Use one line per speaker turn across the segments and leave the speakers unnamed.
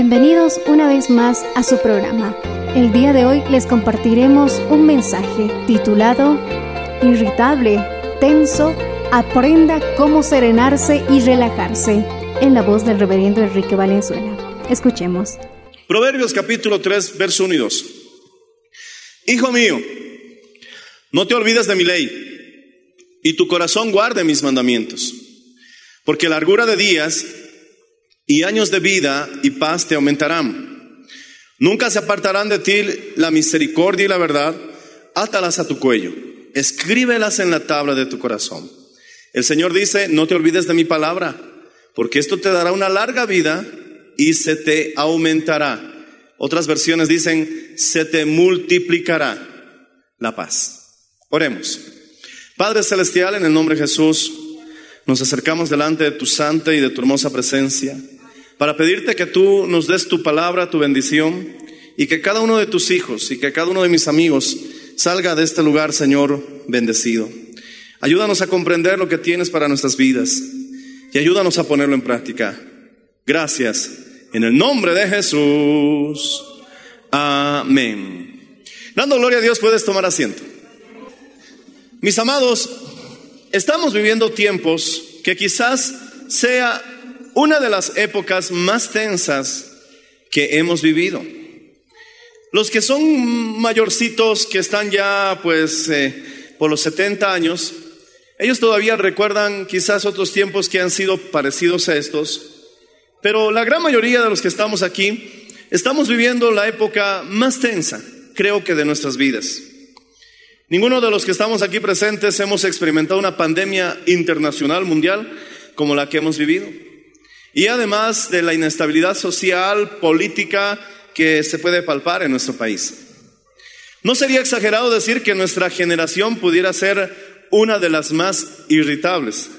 Bienvenidos una vez más a su programa. El día de hoy les compartiremos un mensaje titulado Irritable, tenso, aprenda cómo serenarse y relajarse, en la voz del reverendo Enrique Valenzuela. Escuchemos.
Proverbios capítulo 3, verso 1 y 2. Hijo mío, no te olvides de mi ley, y tu corazón guarde mis mandamientos, porque largura de días y años de vida y paz te aumentarán. Nunca se apartarán de ti la misericordia y la verdad, átalas a tu cuello, escríbelas en la tabla de tu corazón. El Señor dice, no te olvides de mi palabra, porque esto te dará una larga vida y se te aumentará. Otras versiones dicen, se te multiplicará la paz. Oremos. Padre Celestial, en el nombre de Jesús, nos acercamos delante de tu santa y de tu hermosa presencia para pedirte que tú nos des tu palabra, tu bendición, y que cada uno de tus hijos y que cada uno de mis amigos salga de este lugar, Señor, bendecido. Ayúdanos a comprender lo que tienes para nuestras vidas y ayúdanos a ponerlo en práctica. Gracias. En el nombre de Jesús. Amén. Dando gloria a Dios, puedes tomar asiento. Mis amados, estamos viviendo tiempos que quizás sea una de las épocas más tensas que hemos vivido. Los que son mayorcitos, que están ya pues eh, por los 70 años, ellos todavía recuerdan quizás otros tiempos que han sido parecidos a estos, pero la gran mayoría de los que estamos aquí estamos viviendo la época más tensa, creo que de nuestras vidas. Ninguno de los que estamos aquí presentes hemos experimentado una pandemia internacional, mundial, como la que hemos vivido. Y además de la inestabilidad social, política que se puede palpar en nuestro país. No sería exagerado decir que nuestra generación pudiera ser una de las más irritables.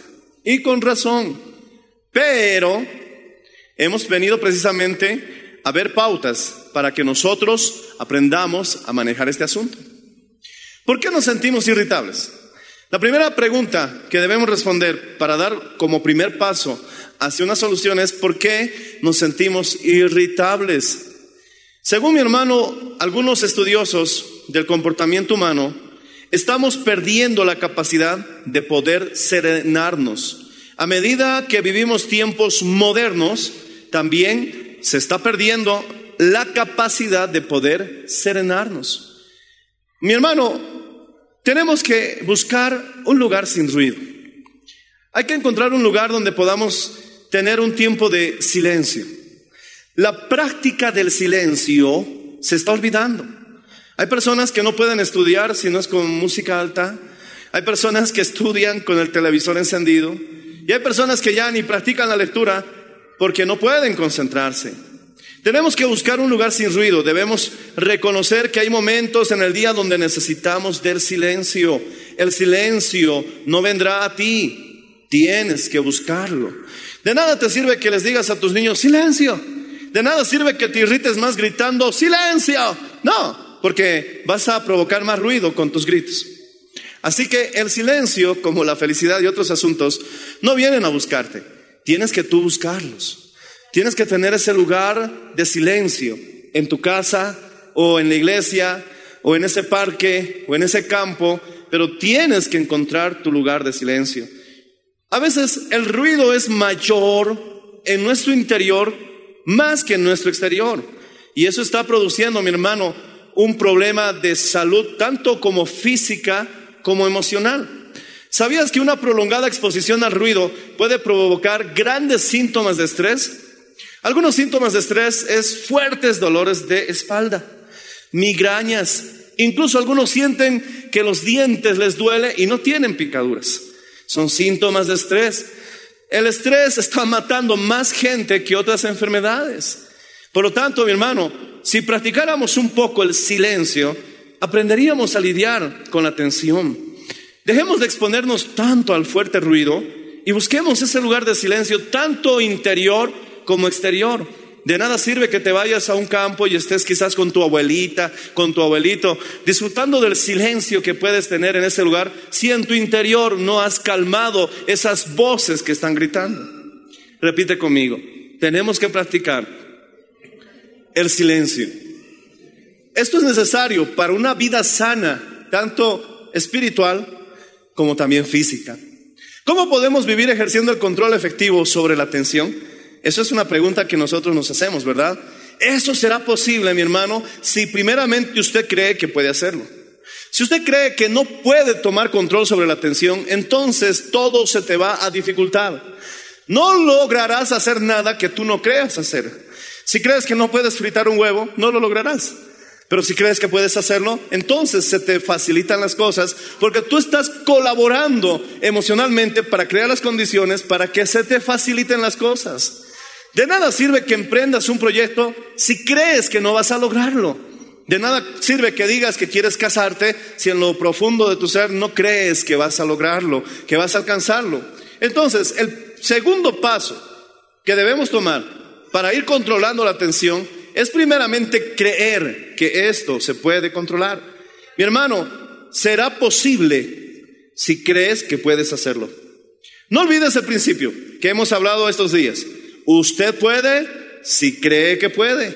Y con razón. Pero hemos venido precisamente a ver pautas para que nosotros aprendamos a manejar este asunto. ¿Por qué nos sentimos irritables? La primera pregunta que debemos responder para dar como primer paso hacia una solución es ¿por qué nos sentimos irritables? Según mi hermano, algunos estudiosos del comportamiento humano, estamos perdiendo la capacidad de poder serenarnos. A medida que vivimos tiempos modernos, también se está perdiendo la capacidad de poder serenarnos. Mi hermano, tenemos que buscar un lugar sin ruido. Hay que encontrar un lugar donde podamos tener un tiempo de silencio. La práctica del silencio se está olvidando. Hay personas que no pueden estudiar si no es con música alta. Hay personas que estudian con el televisor encendido. Y hay personas que ya ni practican la lectura porque no pueden concentrarse. Tenemos que buscar un lugar sin ruido. Debemos reconocer que hay momentos en el día donde necesitamos del silencio. El silencio no vendrá a ti. Tienes que buscarlo. De nada te sirve que les digas a tus niños, silencio. De nada sirve que te irrites más gritando, silencio. No. porque vas a provocar más ruido con tus gritos. Así que el silencio, como la felicidad y otros asuntos, no vienen a buscarte. Tienes que tú buscarlos. Tienes que tener ese lugar de silencio en tu casa o en la iglesia o en ese parque o en ese campo, pero tienes que encontrar tu lugar de silencio. A veces el ruido es mayor en nuestro interior más que en nuestro exterior. Y eso está produciendo, mi hermano, un problema de salud tanto como física como emocional. ¿Sabías que una prolongada exposición al ruido puede provocar grandes síntomas de estrés? Algunos síntomas de estrés es fuertes dolores de espalda, migrañas, incluso algunos sienten que los dientes les duele y no tienen picaduras. Son síntomas de estrés. El estrés está matando más gente que otras enfermedades. Por lo tanto, mi hermano, si practicáramos un poco el silencio, aprenderíamos a lidiar con la tensión. Dejemos de exponernos tanto al fuerte ruido y busquemos ese lugar de silencio, tanto interior como exterior. De nada sirve que te vayas a un campo y estés quizás con tu abuelita, con tu abuelito, disfrutando del silencio que puedes tener en ese lugar si en tu interior no has calmado esas voces que están gritando. Repite conmigo, tenemos que practicar el silencio. Esto es necesario para una vida sana, tanto espiritual como también física. ¿Cómo podemos vivir ejerciendo el control efectivo sobre la atención? Eso es una pregunta que nosotros nos hacemos, ¿verdad? Eso será posible, mi hermano, si primeramente usted cree que puede hacerlo. Si usted cree que no puede tomar control sobre la atención, entonces todo se te va a dificultar. No lograrás hacer nada que tú no creas hacer. Si crees que no puedes fritar un huevo, no lo lograrás. Pero si crees que puedes hacerlo, entonces se te facilitan las cosas porque tú estás colaborando emocionalmente para crear las condiciones para que se te faciliten las cosas. De nada sirve que emprendas un proyecto si crees que no vas a lograrlo. De nada sirve que digas que quieres casarte si en lo profundo de tu ser no crees que vas a lograrlo, que vas a alcanzarlo. Entonces, el segundo paso que debemos tomar para ir controlando la atención es primeramente creer que esto se puede controlar. Mi hermano, será posible si crees que puedes hacerlo. No olvides el principio que hemos hablado estos días. Usted puede si cree que puede.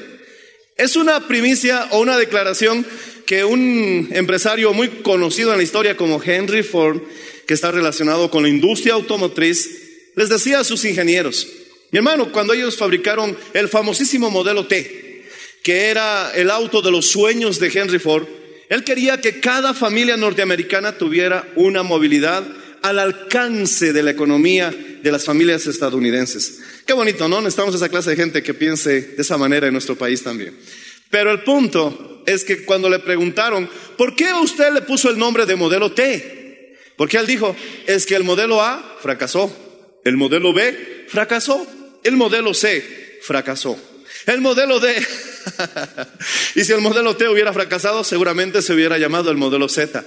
Es una primicia o una declaración que un empresario muy conocido en la historia como Henry Ford, que está relacionado con la industria automotriz, les decía a sus ingenieros, mi hermano, cuando ellos fabricaron el famosísimo modelo T, que era el auto de los sueños de Henry Ford, él quería que cada familia norteamericana tuviera una movilidad al alcance de la economía de las familias estadounidenses. Qué bonito, ¿no? Necesitamos esa clase de gente que piense de esa manera en nuestro país también. Pero el punto es que cuando le preguntaron, ¿por qué usted le puso el nombre de modelo T? Porque él dijo, es que el modelo A fracasó, el modelo B fracasó, el modelo C fracasó. El modelo D. y si el modelo T hubiera fracasado, seguramente se hubiera llamado el modelo Z.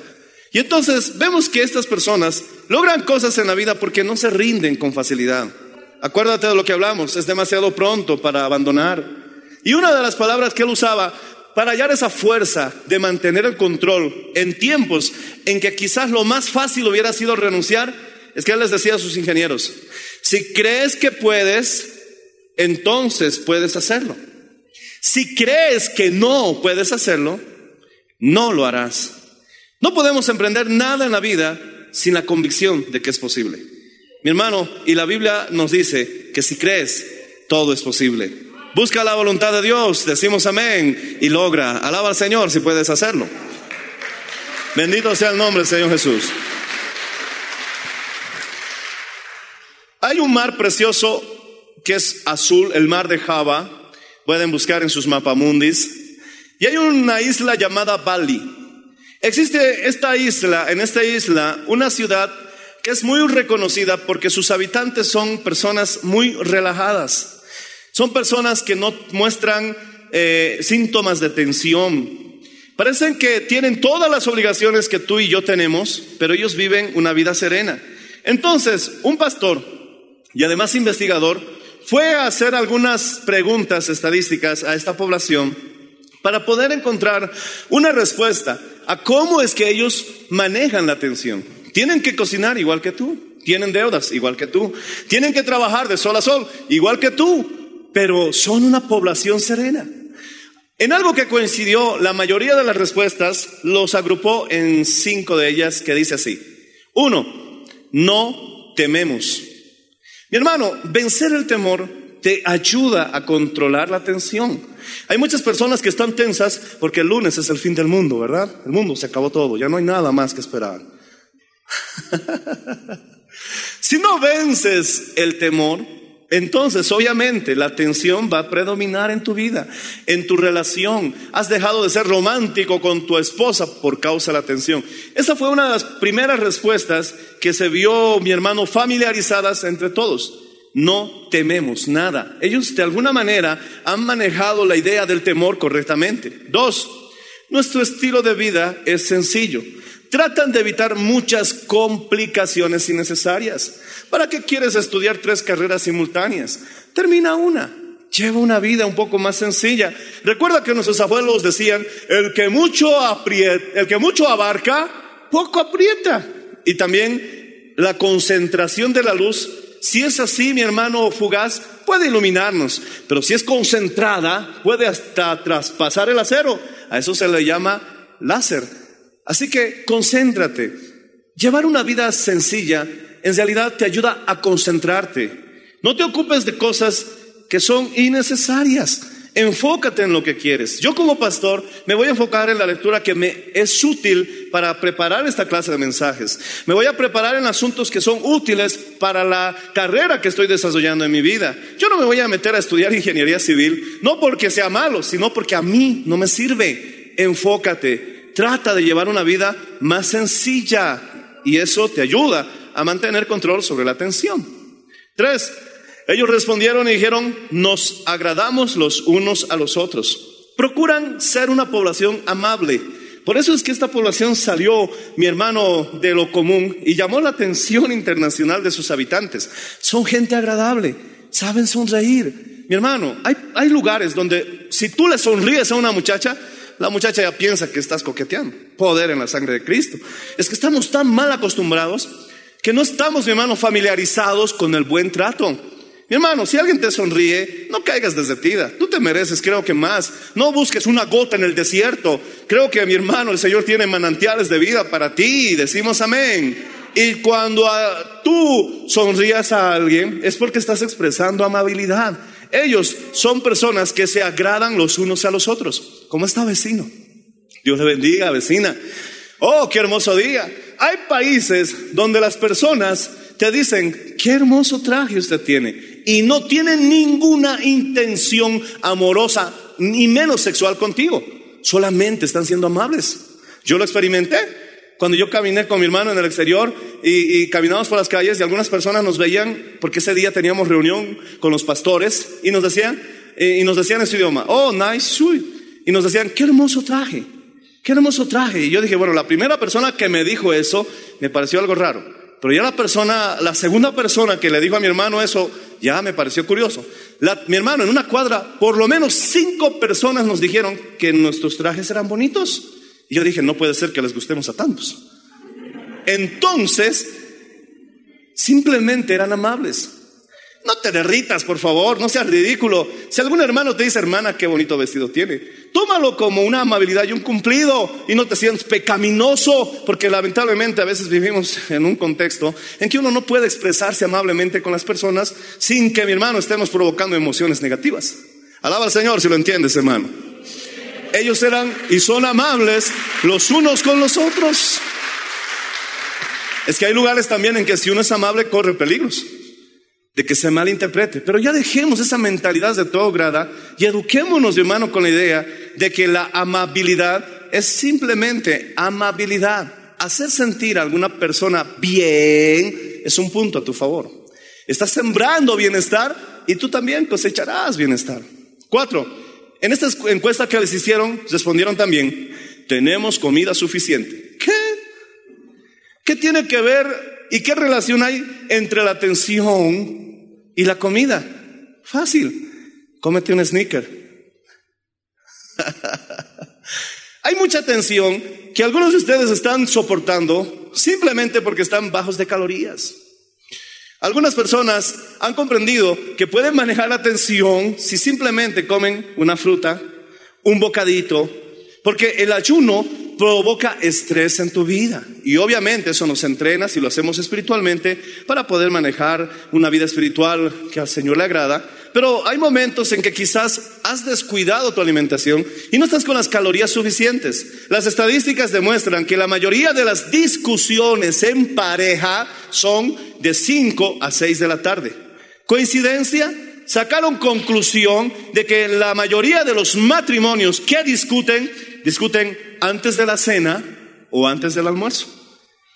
Y entonces vemos que estas personas logran cosas en la vida porque no se rinden con facilidad. Acuérdate de lo que hablamos, es demasiado pronto para abandonar. Y una de las palabras que él usaba para hallar esa fuerza de mantener el control en tiempos en que quizás lo más fácil hubiera sido renunciar, es que él les decía a sus ingenieros, si crees que puedes, entonces puedes hacerlo. Si crees que no puedes hacerlo, no lo harás. No podemos emprender nada en la vida sin la convicción de que es posible. Mi hermano, y la Biblia nos dice que si crees, todo es posible. Busca la voluntad de Dios, decimos amén y logra. Alaba al Señor si puedes hacerlo. Bendito sea el nombre del Señor Jesús. Hay un mar precioso que es azul, el mar de Java. Pueden buscar en sus mapamundis. Y hay una isla llamada Bali. Existe esta isla, en esta isla, una ciudad que es muy reconocida porque sus habitantes son personas muy relajadas. Son personas que no muestran eh, síntomas de tensión. Parecen que tienen todas las obligaciones que tú y yo tenemos, pero ellos viven una vida serena. Entonces, un pastor y además investigador fue a hacer algunas preguntas estadísticas a esta población para poder encontrar una respuesta a cómo es que ellos manejan la tensión. Tienen que cocinar igual que tú, tienen deudas igual que tú, tienen que trabajar de sol a sol igual que tú, pero son una población serena. En algo que coincidió, la mayoría de las respuestas los agrupó en cinco de ellas que dice así. Uno, no tememos. Mi hermano, vencer el temor te ayuda a controlar la tensión. Hay muchas personas que están tensas porque el lunes es el fin del mundo, ¿verdad? El mundo se acabó todo, ya no hay nada más que esperar. si no vences el temor, entonces obviamente la tensión va a predominar en tu vida, en tu relación. Has dejado de ser romántico con tu esposa por causa de la tensión. Esa fue una de las primeras respuestas que se vio mi hermano familiarizadas entre todos no tememos nada. Ellos de alguna manera han manejado la idea del temor correctamente. Dos, nuestro estilo de vida es sencillo. Tratan de evitar muchas complicaciones innecesarias. ¿Para qué quieres estudiar tres carreras simultáneas? Termina una. Lleva una vida un poco más sencilla. Recuerda que nuestros abuelos decían, el que mucho aprieta, el que mucho abarca, poco aprieta. Y también la concentración de la luz si es así, mi hermano fugaz, puede iluminarnos, pero si es concentrada, puede hasta traspasar el acero. A eso se le llama láser. Así que concéntrate. Llevar una vida sencilla en realidad te ayuda a concentrarte. No te ocupes de cosas que son innecesarias. Enfócate en lo que quieres. Yo como pastor me voy a enfocar en la lectura que me es útil para preparar esta clase de mensajes. Me voy a preparar en asuntos que son útiles para la carrera que estoy desarrollando en mi vida. Yo no me voy a meter a estudiar ingeniería civil, no porque sea malo, sino porque a mí no me sirve. Enfócate. Trata de llevar una vida más sencilla y eso te ayuda a mantener control sobre la atención. Tres, ellos respondieron y dijeron, nos agradamos los unos a los otros. Procuran ser una población amable. Por eso es que esta población salió, mi hermano, de lo común y llamó la atención internacional de sus habitantes. Son gente agradable, saben sonreír. Mi hermano, hay, hay lugares donde si tú le sonríes a una muchacha, la muchacha ya piensa que estás coqueteando. Poder en la sangre de Cristo. Es que estamos tan mal acostumbrados que no estamos, mi hermano, familiarizados con el buen trato. Mi hermano, si alguien te sonríe, no caigas desde Tú te mereces, creo que más. No busques una gota en el desierto. Creo que mi hermano, el Señor tiene manantiales de vida para ti. Decimos amén. Y cuando tú sonrías a alguien, es porque estás expresando amabilidad. Ellos son personas que se agradan los unos a los otros. ¿Cómo está vecino? Dios le bendiga, vecina. Oh, qué hermoso día. Hay países donde las personas te dicen, qué hermoso traje usted tiene y no tienen ninguna intención amorosa, ni menos sexual contigo. Solamente están siendo amables. Yo lo experimenté cuando yo caminé con mi hermano en el exterior y, y caminamos por las calles y algunas personas nos veían, porque ese día teníamos reunión con los pastores y nos decían, y nos decían en su idioma, oh, nice suit. Y nos decían, qué hermoso traje, qué hermoso traje. Y yo dije, bueno, la primera persona que me dijo eso me pareció algo raro. Pero ya la persona, la segunda persona que le dijo a mi hermano eso, ya me pareció curioso. mi hermano, en una cuadra, por lo menos cinco personas nos dijeron que nuestros trajes eran bonitos. Y yo dije, no puede ser que les gustemos a tantos. Entonces, simplemente eran amables. No te derritas, por favor, no seas ridículo. Si algún hermano te dice, hermana, qué bonito vestido tiene, tómalo como una amabilidad y un cumplido y no te sientas pecaminoso, porque lamentablemente a veces vivimos en un contexto en que uno no puede expresarse amablemente con las personas sin que mi hermano estemos provocando emociones negativas. Alaba al Señor si lo entiendes, hermano. Ellos eran y son amables los unos con los otros. Es que hay lugares también en que si uno es amable corre peligros de que se malinterprete. Pero ya dejemos esa mentalidad de todo grada y eduquémonos, hermano, con la idea de que la amabilidad es simplemente amabilidad. Hacer sentir a alguna persona bien es un punto a tu favor. Estás sembrando bienestar y tú también cosecharás bienestar. Cuatro, en esta encuesta que les hicieron, respondieron también, tenemos comida suficiente. ¿Qué? ¿Qué tiene que ver y qué relación hay entre la atención y la comida, fácil. Cómete un sneaker. Hay mucha tensión que algunos de ustedes están soportando simplemente porque están bajos de calorías. Algunas personas han comprendido que pueden manejar la tensión si simplemente comen una fruta, un bocadito, porque el ayuno provoca estrés en tu vida. Y obviamente eso nos entrena, si lo hacemos espiritualmente, para poder manejar una vida espiritual que al Señor le agrada. Pero hay momentos en que quizás has descuidado tu alimentación y no estás con las calorías suficientes. Las estadísticas demuestran que la mayoría de las discusiones en pareja son de 5 a 6 de la tarde. ¿Coincidencia? Sacaron conclusión de que la mayoría de los matrimonios que discuten, discuten antes de la cena o antes del almuerzo.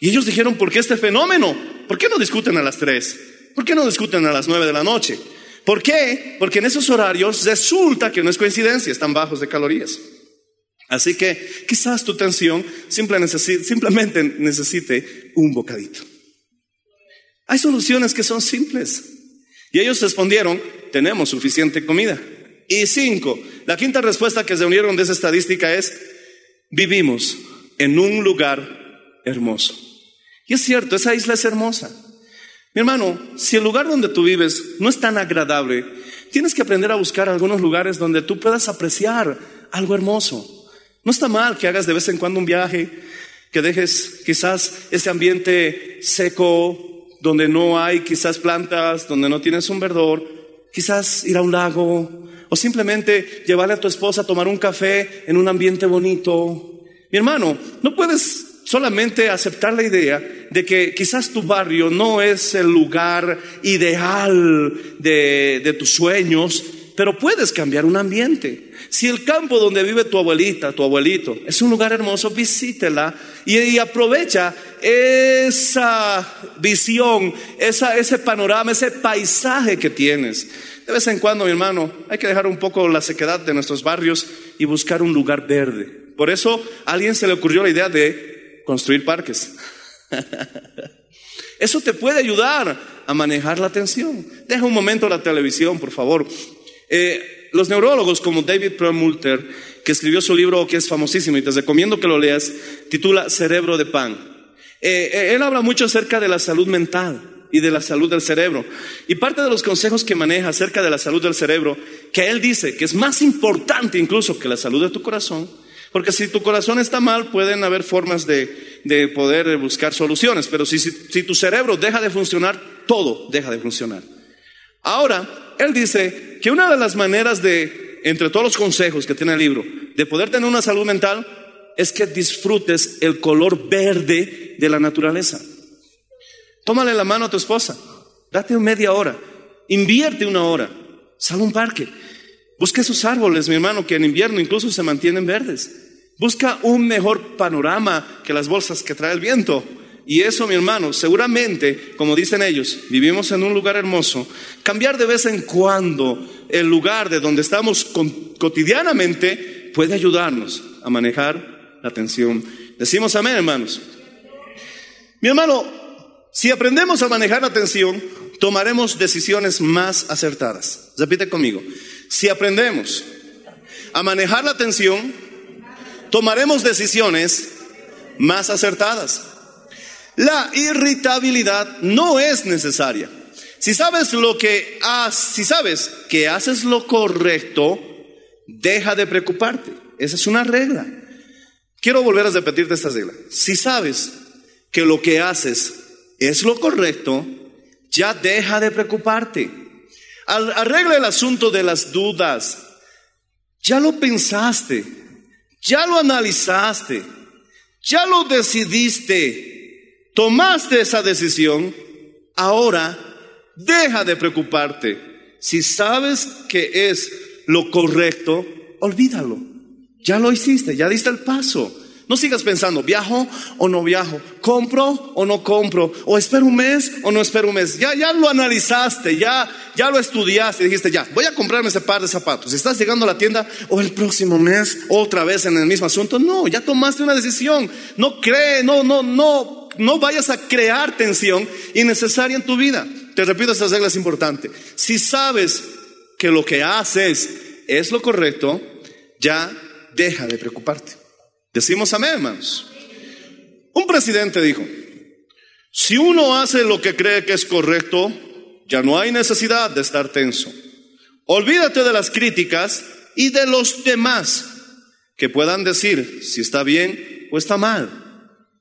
Y ellos dijeron, ¿por qué este fenómeno? ¿Por qué no discuten a las 3? ¿Por qué no discuten a las 9 de la noche? ¿Por qué? Porque en esos horarios resulta que no es coincidencia, están bajos de calorías. Así que quizás tu tensión simplemente necesite un bocadito. Hay soluciones que son simples. Y ellos respondieron, tenemos suficiente comida. Y cinco, la quinta respuesta que se unieron de esa estadística es, vivimos en un lugar hermoso. Y es cierto, esa isla es hermosa. Mi hermano, si el lugar donde tú vives no es tan agradable, tienes que aprender a buscar algunos lugares donde tú puedas apreciar algo hermoso. No está mal que hagas de vez en cuando un viaje, que dejes quizás ese ambiente seco, donde no hay quizás plantas, donde no tienes un verdor, quizás ir a un lago, o simplemente llevarle a tu esposa a tomar un café en un ambiente bonito. Mi hermano, no puedes solamente aceptar la idea de que quizás tu barrio no es el lugar ideal de, tus sueños, pero puedes cambiar un ambiente. Si el campo donde vive tu abuelita, tu abuelito, es un lugar hermoso, visítela y, aprovecha esa visión, esa, ese panorama, ese paisaje que tienes. De vez en cuando, mi hermano, hay que dejar un poco la sequedad de nuestros barrios y buscar un lugar verde. Por eso a alguien se le ocurrió la idea de construir parques. Eso te puede ayudar a manejar la atención. Deja un momento la televisión, por favor. Eh, los neurólogos como David Perlmutter, que escribió su libro que es famosísimo y te recomiendo que lo leas, titula Cerebro de Pan. Eh, eh, él habla mucho acerca de la salud mental y de la salud del cerebro. Y parte de los consejos que maneja acerca de la salud del cerebro, que él dice que es más importante incluso que la salud de tu corazón, porque si tu corazón está mal, pueden haber formas de, poder buscar soluciones, pero si, si, tu cerebro deja de funcionar, todo deja de funcionar. Ahora, él dice que una de las maneras de, entre todos los consejos que tiene el libro, de poder tener una salud mental, es que disfrutes el color verde de la naturaleza. Tómale la mano a tu esposa, date media hora, invierte una hora, sal a un parque, Busca esos árboles, mi hermano, que en invierno incluso se mantienen verdes. Busca un mejor panorama que las bolsas que trae el viento. Y eso, mi hermano, seguramente, como dicen ellos, vivimos en un lugar hermoso. Cambiar de vez en cuando el lugar de donde estamos cotidianamente puede ayudarnos a manejar la atención. Decimos amén, hermanos. Mi hermano, si aprendemos a manejar la atención, tomaremos decisiones más acertadas. Repite conmigo. Si aprendemos a manejar la atención, tomaremos decisiones más acertadas. La irritabilidad no es necesaria. Si sabes lo que si sabes que haces lo correcto, deja de preocuparte. Esa es una regla. Quiero volver a repetirte esta regla. Si sabes que lo que haces es lo correcto, ya deja de preocuparte. Arregla el asunto de las dudas. Ya lo pensaste, ya lo analizaste, ya lo decidiste, tomaste esa decisión. Ahora deja de preocuparte. Si sabes que es lo correcto, olvídalo. Ya lo hiciste, ya diste el paso. No sigas pensando, ¿viajo o no viajo? ¿Compro o no compro? ¿O espero un mes o no espero un mes? Ya, ya lo analizaste, ya, ya lo estudiaste y dijiste, ya, voy a comprarme ese par de zapatos. ¿Estás llegando a la tienda o el próximo mes otra vez en el mismo asunto? No, ya tomaste una decisión. No cree, no, no, no, no vayas a crear tensión innecesaria en tu vida. Te repito, esta regla es importante. Si sabes que lo que haces es lo correcto, ya deja de preocuparte. Decimos amén, hermanos. Un presidente dijo, si uno hace lo que cree que es correcto, ya no hay necesidad de estar tenso. Olvídate de las críticas y de los demás que puedan decir si está bien o está mal.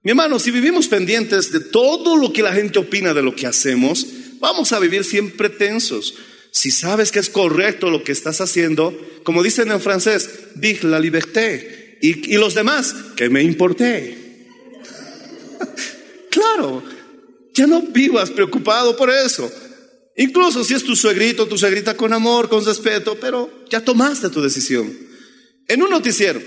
Mi hermano, si vivimos pendientes de todo lo que la gente opina de lo que hacemos, vamos a vivir siempre tensos. Si sabes que es correcto lo que estás haciendo, como dicen en francés, dig la liberté. Y, los demás, que me importé. claro, ya no vivas preocupado por eso. Incluso si es tu suegrito, tu suegrita con amor, con respeto, pero ya tomaste tu decisión. En un noticiero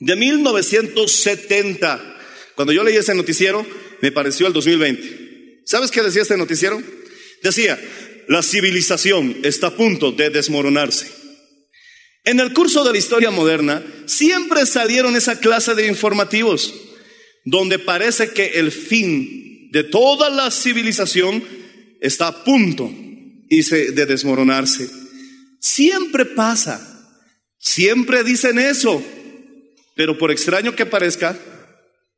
de 1970, cuando yo leí ese noticiero, me pareció el 2020. ¿Sabes qué decía este noticiero? Decía, la civilización está a punto de desmoronarse. En el curso de la historia moderna siempre salieron esa clase de informativos donde parece que el fin de toda la civilización está a punto de desmoronarse. Siempre pasa, siempre dicen eso, pero por extraño que parezca,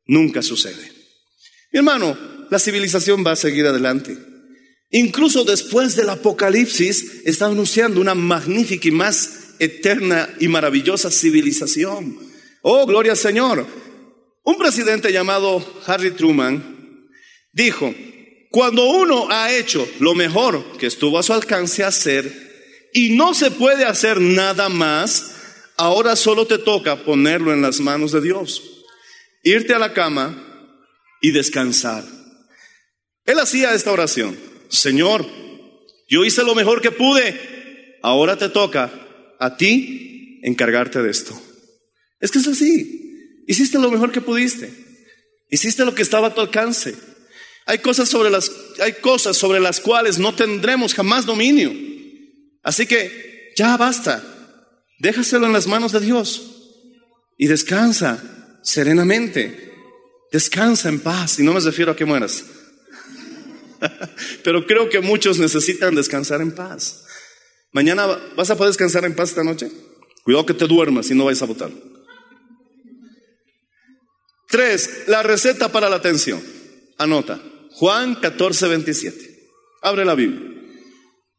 nunca sucede. Mi hermano, la civilización va a seguir adelante. Incluso después del apocalipsis está anunciando una magnífica y más eterna y maravillosa civilización. Oh, gloria al Señor. Un presidente llamado Harry Truman dijo, cuando uno ha hecho lo mejor que estuvo a su alcance hacer y no se puede hacer nada más, ahora solo te toca ponerlo en las manos de Dios, irte a la cama y descansar. Él hacía esta oración. Señor, yo hice lo mejor que pude, ahora te toca a ti encargarte de esto. Es que es así, hiciste lo mejor que pudiste, hiciste lo que estaba a tu alcance. Hay cosas sobre las, hay cosas sobre las cuales no tendremos jamás dominio. Así que ya basta, déjaselo en las manos de Dios y descansa serenamente, descansa en paz, y no me refiero a que mueras. Pero creo que muchos necesitan descansar en paz. Mañana vas a poder descansar en paz esta noche. Cuidado que te duermas y no vayas a votar. Tres, la receta para la atención. Anota. Juan 14, 27. Abre la Biblia.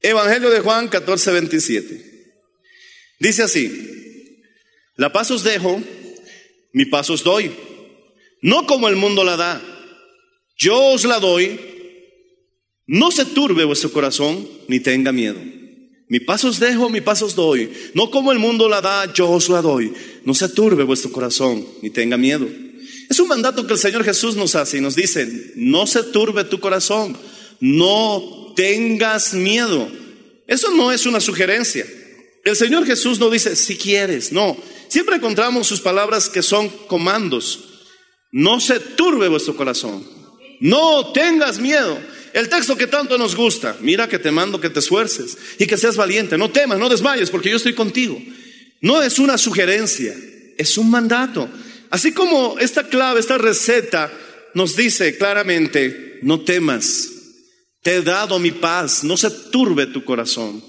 Evangelio de Juan 14, 27. Dice así. La paz os dejo, mi paz os doy. No como el mundo la da. Yo os la doy no se turbe vuestro corazón ni tenga miedo. Mi paz os dejo, mi paz os doy. No como el mundo la da, yo os la doy. No se turbe vuestro corazón ni tenga miedo. Es un mandato que el Señor Jesús nos hace y nos dice, no se turbe tu corazón, no tengas miedo. Eso no es una sugerencia. El Señor Jesús no dice, si quieres, no. Siempre encontramos sus palabras que son comandos. No se turbe vuestro corazón, no tengas miedo. El texto que tanto nos gusta, mira que te mando que te esfuerces y que seas valiente, no temas, no desmayes, porque yo estoy contigo. No es una sugerencia, es un mandato. Así como esta clave, esta receta nos dice claramente, no temas, te he dado mi paz, no se turbe tu corazón.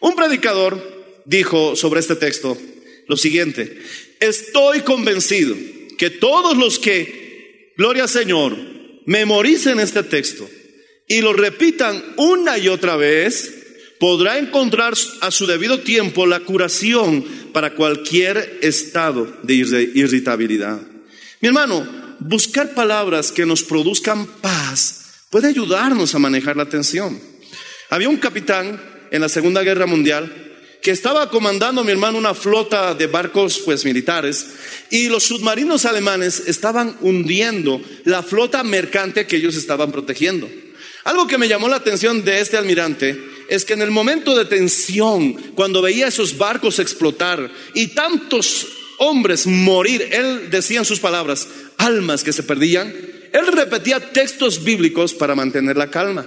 Un predicador dijo sobre este texto lo siguiente, estoy convencido que todos los que, gloria al Señor, memoricen este texto, y lo repitan una y otra vez, podrá encontrar a su debido tiempo la curación para cualquier estado de irritabilidad. Mi hermano, buscar palabras que nos produzcan paz puede ayudarnos a manejar la tensión. Había un capitán en la Segunda Guerra Mundial que estaba comandando, mi hermano, una flota de barcos pues militares y los submarinos alemanes estaban hundiendo la flota mercante que ellos estaban protegiendo. Algo que me llamó la atención de este almirante es que en el momento de tensión, cuando veía esos barcos explotar y tantos hombres morir, él decía en sus palabras, almas que se perdían, él repetía textos bíblicos para mantener la calma.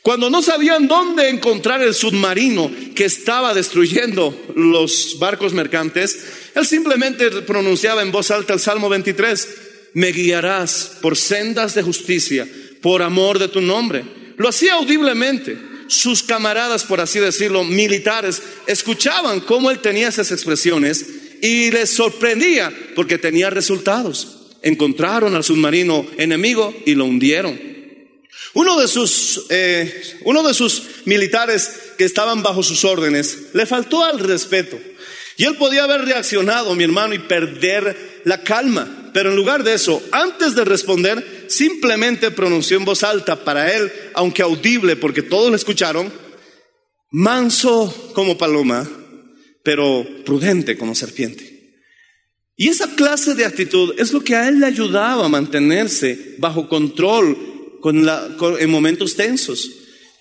Cuando no sabían dónde encontrar el submarino que estaba destruyendo los barcos mercantes, él simplemente pronunciaba en voz alta el Salmo 23, me guiarás por sendas de justicia por amor de tu nombre. Lo hacía audiblemente. Sus camaradas, por así decirlo, militares, escuchaban cómo él tenía esas expresiones y les sorprendía porque tenía resultados. Encontraron al submarino enemigo y lo hundieron. Uno de sus, eh, uno de sus militares que estaban bajo sus órdenes le faltó al respeto. Y él podía haber reaccionado, mi hermano, y perder la calma. Pero en lugar de eso, antes de responder, simplemente pronunció en voz alta para él, aunque audible porque todos lo escucharon, manso como paloma, pero prudente como serpiente. Y esa clase de actitud es lo que a él le ayudaba a mantenerse bajo control en momentos tensos.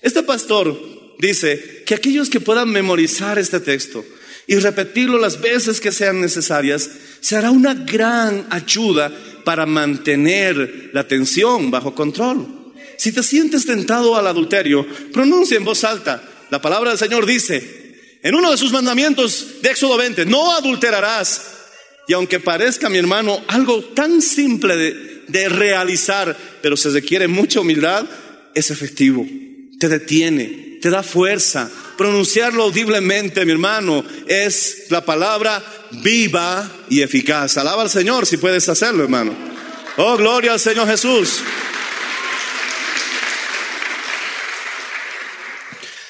Este pastor dice que aquellos que puedan memorizar este texto y repetirlo las veces que sean necesarias, será una gran ayuda para mantener la tensión bajo control. Si te sientes tentado al adulterio, pronuncia en voz alta. La palabra del Señor dice, en uno de sus mandamientos de Éxodo 20, no adulterarás. Y aunque parezca, mi hermano, algo tan simple de, de realizar, pero se requiere mucha humildad, es efectivo. Te detiene, te da fuerza. Pronunciarlo audiblemente, mi hermano, es la palabra viva y eficaz. Alaba al Señor si puedes hacerlo, hermano. Oh, gloria al Señor Jesús.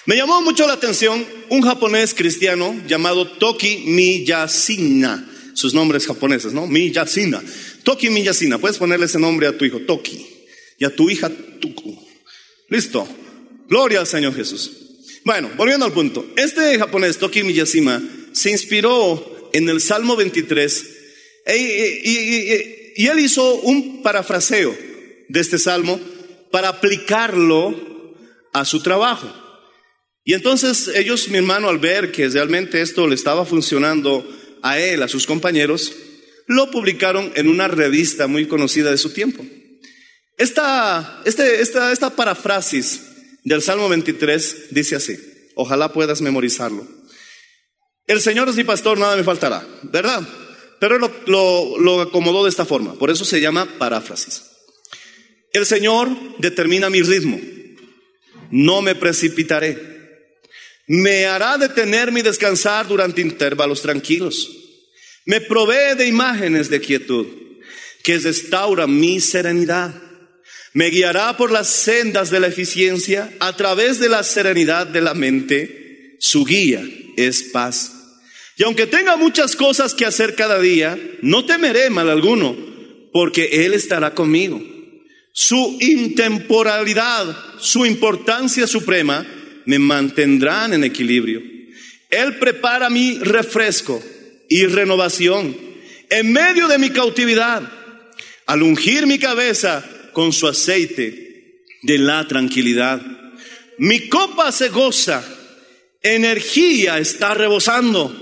Me llamó mucho la atención un japonés cristiano llamado Toki Miyashina. Sus nombres japoneses, ¿no? Miyashina. Toki Miyashina. Puedes ponerle ese nombre a tu hijo, Toki. Y a tu hija, Tuku. Listo. Gloria al Señor Jesús. Bueno, volviendo al punto. Este japonés, Toki Miyashima, se inspiró en el Salmo 23 e- y, él hizo un parafraseo de este salmo para aplicarlo a su trabajo. Y entonces ellos, mi hermano, al ver que realmente esto le estaba funcionando a él, a sus compañeros, lo publicaron en una revista muy conocida de su tiempo. Esta, este, esta, esta parafrasis del Salmo 23 dice así, ojalá puedas memorizarlo. El Señor es mi pastor, nada me faltará, ¿verdad? Pero lo, lo, acomodó de esta forma, por eso se llama paráfrasis. El Señor determina mi ritmo, no me precipitaré. Me hará detenerme y descansar durante intervalos tranquilos. Me provee de imágenes de quietud que restaura mi serenidad. Me guiará por las sendas de la eficiencia a través de la serenidad de la mente. Su guía es paz. Y aunque tenga muchas cosas que hacer cada día, no temeré mal alguno, porque Él estará conmigo. Su intemporalidad, su importancia suprema, me mantendrán en equilibrio. Él prepara mi refresco y renovación en medio de mi cautividad, al ungir mi cabeza con su aceite de la tranquilidad. Mi copa se goza, energía está rebosando.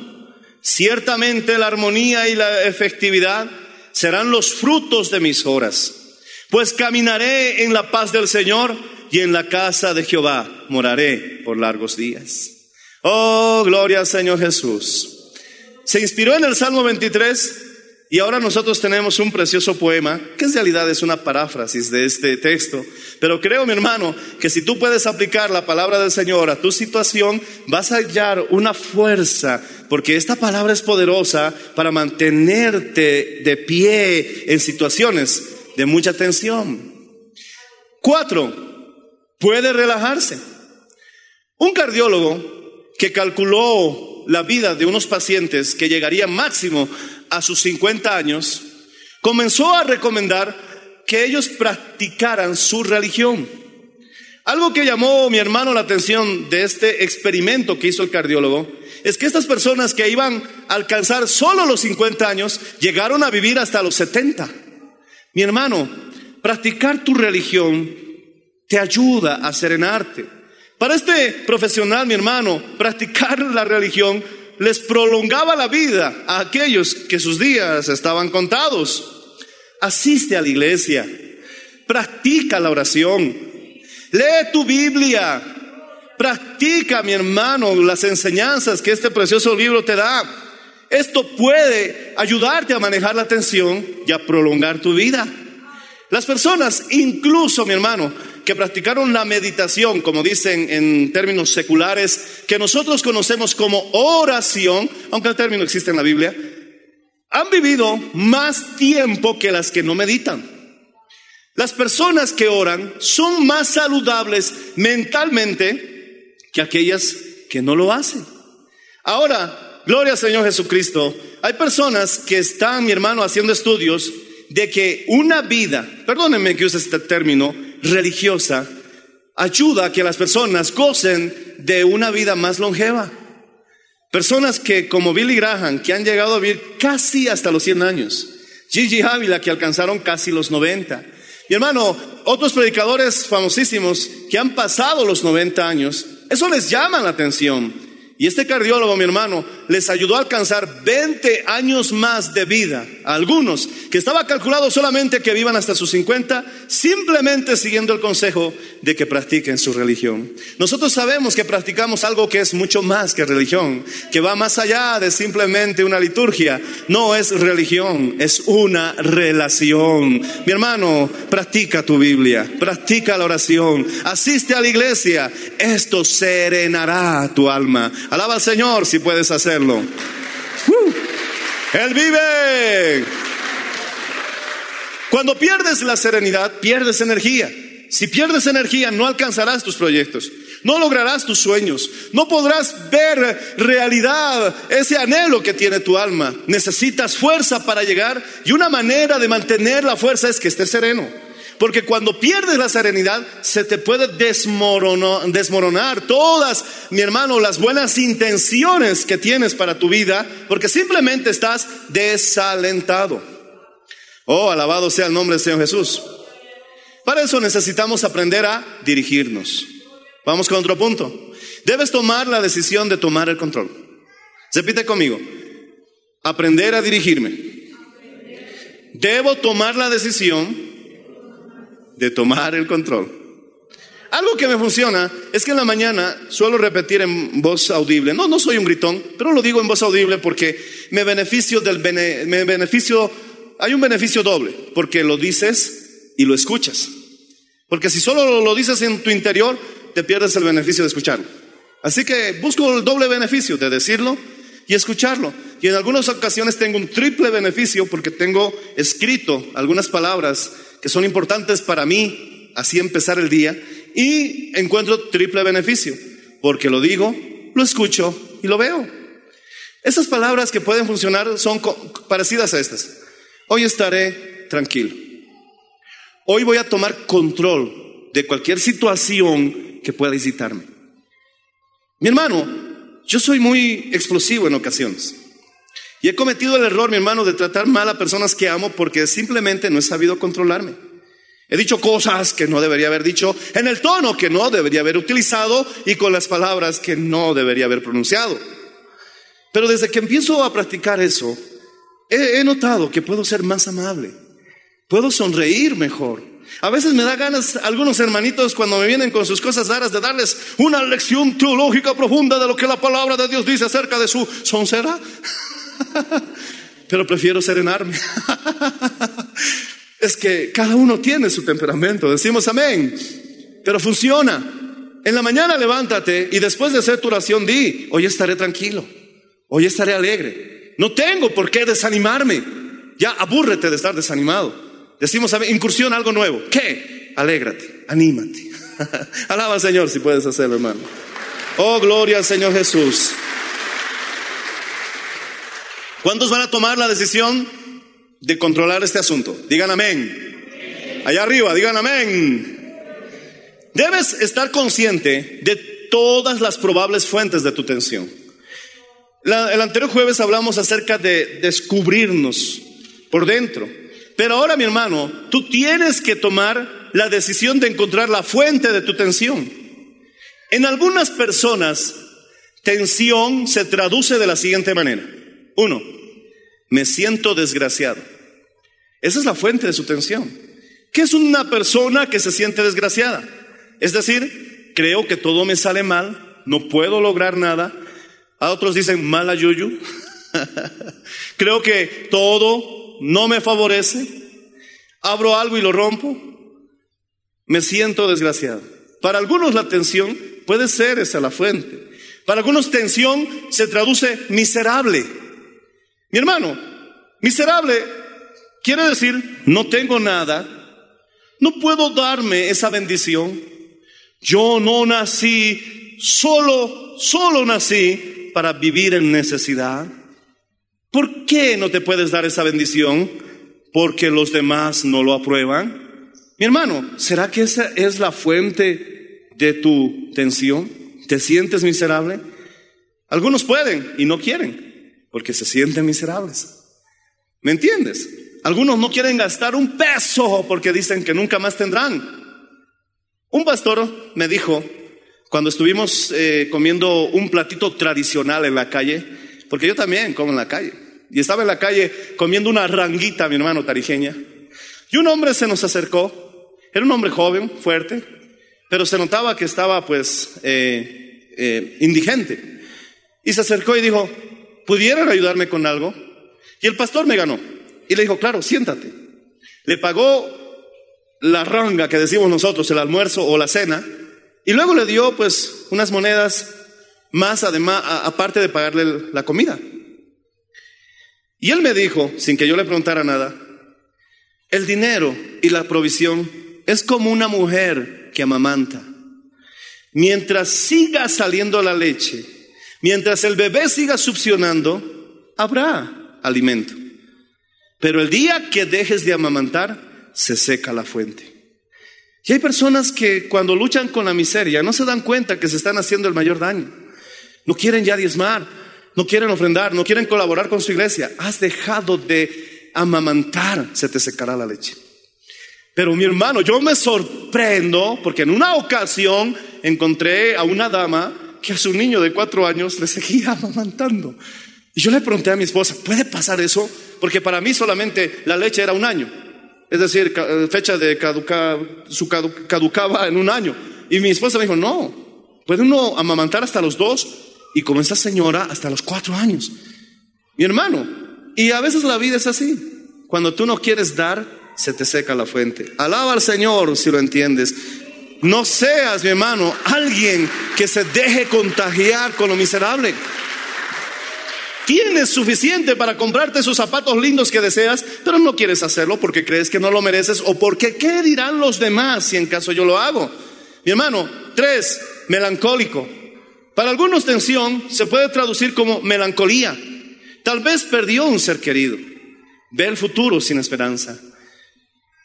Ciertamente la armonía y la efectividad serán los frutos de mis horas, pues caminaré en la paz del Señor y en la casa de Jehová moraré por largos días. Oh, gloria al Señor Jesús. Se inspiró en el Salmo 23 y ahora nosotros tenemos un precioso poema que en realidad es una paráfrasis de este texto. Pero creo, mi hermano, que si tú puedes aplicar la palabra del Señor a tu situación, vas a hallar una fuerza, porque esta palabra es poderosa para mantenerte de pie en situaciones de mucha tensión. Cuatro, puede relajarse. Un cardiólogo que calculó la vida de unos pacientes que llegarían máximo a sus 50 años, comenzó a recomendar que ellos practicaran su religión. Algo que llamó mi hermano la atención de este experimento que hizo el cardiólogo es que estas personas que iban a alcanzar solo los 50 años llegaron a vivir hasta los 70. Mi hermano, practicar tu religión te ayuda a serenarte. Para este profesional, mi hermano, practicar la religión les prolongaba la vida a aquellos que sus días estaban contados. Asiste a la iglesia, practica la oración, lee tu Biblia, practica, mi hermano, las enseñanzas que este precioso libro te da. Esto puede ayudarte a manejar la tensión y a prolongar tu vida. Las personas, incluso mi hermano, que practicaron la meditación, como dicen en términos seculares, que nosotros conocemos como oración, aunque el término existe en la Biblia, han vivido más tiempo que las que no meditan. Las personas que oran son más saludables mentalmente que aquellas que no lo hacen. Ahora, gloria al Señor Jesucristo, hay personas que están, mi hermano, haciendo estudios de que una vida, perdónenme que use este término, religiosa, ayuda a que las personas gocen de una vida más longeva. Personas que, como Billy Graham, que han llegado a vivir casi hasta los 100 años. Gigi Ávila, que alcanzaron casi los 90. Mi hermano, otros predicadores famosísimos que han pasado los 90 años, eso les llama la atención. Y este cardiólogo, mi hermano, les ayudó a alcanzar 20 años más de vida algunos que estaba calculado solamente que vivan hasta sus 50, simplemente siguiendo el consejo de que practiquen su religión. Nosotros sabemos que practicamos algo que es mucho más que religión, que va más allá de simplemente una liturgia. No es religión, es una relación. Mi hermano, practica tu Biblia, practica la oración, asiste a la iglesia. Esto serenará tu alma. Alaba al Señor si puedes hacerlo. ¡Uh! Él vive. Cuando pierdes la serenidad, pierdes energía. Si pierdes energía, no alcanzarás tus proyectos, no lograrás tus sueños, no podrás ver realidad ese anhelo que tiene tu alma. Necesitas fuerza para llegar y una manera de mantener la fuerza es que estés sereno. Porque cuando pierdes la serenidad, se te puede desmoronar, todas, mi hermano, las buenas intenciones que tienes para tu vida, porque simplemente estás desalentado. Oh, alabado sea el nombre del Señor Jesús. Para eso necesitamos aprender a dirigirnos. Vamos con otro punto. Debes tomar la decisión de tomar el control. Repite conmigo. Aprender a dirigirme. Debo tomar la decisión de tomar el control. Algo que me funciona es que en la mañana suelo repetir en voz audible. No, no soy un gritón, pero lo digo en voz audible porque me beneficio del me beneficio, hay un beneficio doble, porque lo dices y lo escuchas. Porque si solo lo dices en tu interior, te pierdes el beneficio de escucharlo. Así que busco el doble beneficio de decirlo y escucharlo. Y en algunas ocasiones tengo un triple beneficio porque tengo escrito algunas palabras que son importantes para mí, así empezar el día, y encuentro triple beneficio, porque lo digo, lo escucho y lo veo. Esas palabras que pueden funcionar son parecidas a estas. Hoy estaré tranquilo. Hoy voy a tomar control de cualquier situación que pueda visitarme. Mi hermano, yo soy muy explosivo en ocasiones. Y he cometido el error, mi hermano, de tratar mal a personas que amo porque simplemente no he sabido controlarme. He dicho cosas que no debería haber dicho, en el tono que no debería haber utilizado y con las palabras que no debería haber pronunciado. Pero desde que empiezo a practicar eso, he, he notado que puedo ser más amable Puedo sonreír mejor. A veces me da ganas algunos hermanitos cuando me vienen con sus cosas raras de darles una lección teológica profunda de lo que la palabra de Dios dice acerca de su soncera. Pero prefiero serenarme. Es que cada uno tiene su temperamento. Decimos amén. Pero funciona. En la mañana levántate y después de hacer tu oración di, hoy estaré tranquilo. Hoy estaré alegre. No tengo por qué desanimarme. Ya abúrrete de estar desanimado. Decimos, incursión, algo nuevo. ¿Qué? Alégrate, anímate. Alaba al Señor si puedes hacerlo, hermano. Oh, gloria al Señor Jesús. ¿Cuántos van a tomar la decisión de controlar este asunto? Digan amén. Allá arriba, digan amén. Debes estar consciente de todas las probables fuentes de tu tensión. el anterior jueves hablamos acerca de descubrirnos por dentro. Pero ahora, mi hermano, tú tienes que tomar la decisión de encontrar la fuente de tu tensión. En algunas personas, tensión se traduce de la siguiente manera. Uno, me siento desgraciado. Esa es la fuente de su tensión. ¿Qué es una persona que se siente desgraciada? Es decir, creo que todo me sale mal, no puedo lograr nada. A otros dicen mala yuyu. creo que todo no me favorece, abro algo y lo rompo, me siento desgraciado. Para algunos la tensión puede ser esa la fuente. Para algunos tensión se traduce miserable. Mi hermano, Miserable quiere decir, no tengo nada, no puedo darme esa bendición. Yo no nací, solo, solo nací para vivir en necesidad. ¿Por qué no te puedes dar esa bendición? Porque los demás no lo aprueban. Mi hermano, ¿será que esa es la fuente de tu tensión? ¿Te sientes miserable? Algunos pueden y no quieren, porque se sienten miserables. ¿Me entiendes? Algunos no quieren gastar un peso porque dicen que nunca más tendrán. Un pastor me dijo, cuando estuvimos eh, comiendo un platito tradicional en la calle, porque yo también como en la calle, y estaba en la calle comiendo una ranguita, mi hermano tarijeña, y un hombre se nos acercó, era un hombre joven, fuerte, pero se notaba que estaba pues eh, eh, indigente. Y se acercó y dijo, ¿pudieran ayudarme con algo? Y el pastor me ganó. Y le dijo, claro, siéntate. Le pagó la ranga que decimos nosotros, el almuerzo o la cena, y luego le dio pues unas monedas más además, aparte de pagarle la comida. Y él me dijo, sin que yo le preguntara nada, el dinero y la provisión es como una mujer que amamanta. Mientras siga saliendo la leche, mientras el bebé siga succionando, habrá alimento. Pero el día que dejes de amamantar, se seca la fuente. Y hay personas que cuando luchan con la miseria no se dan cuenta que se están haciendo el mayor daño. No quieren ya diezmar, no quieren ofrendar, no quieren colaborar con su iglesia. Has dejado de amamantar, se te secará la leche. Pero mi hermano, yo me sorprendo porque en una ocasión encontré a una dama que a su niño de cuatro años le seguía amamantando. Y yo le pregunté a mi esposa, ¿puede pasar eso? Porque para mí solamente la leche era un año. Es decir, eh, fecha de caducar, su caducaba en un año. Y mi esposa me dijo, no, puede uno amamantar hasta los dos y como esta señora hasta los cuatro años. Mi hermano, y a veces la vida es así. Cuando tú no quieres dar, se te seca la fuente. Alaba al Señor si lo entiendes. No seas, mi hermano, alguien que se deje contagiar con lo miserable. Tienes suficiente para comprarte esos zapatos lindos que deseas, pero no quieres hacerlo porque crees que no lo mereces o porque qué dirán los demás si en caso yo lo hago. Mi hermano, tres, melancólico. Para algunos tensión se puede traducir como melancolía. Tal vez perdió un ser querido. Ve el futuro sin esperanza.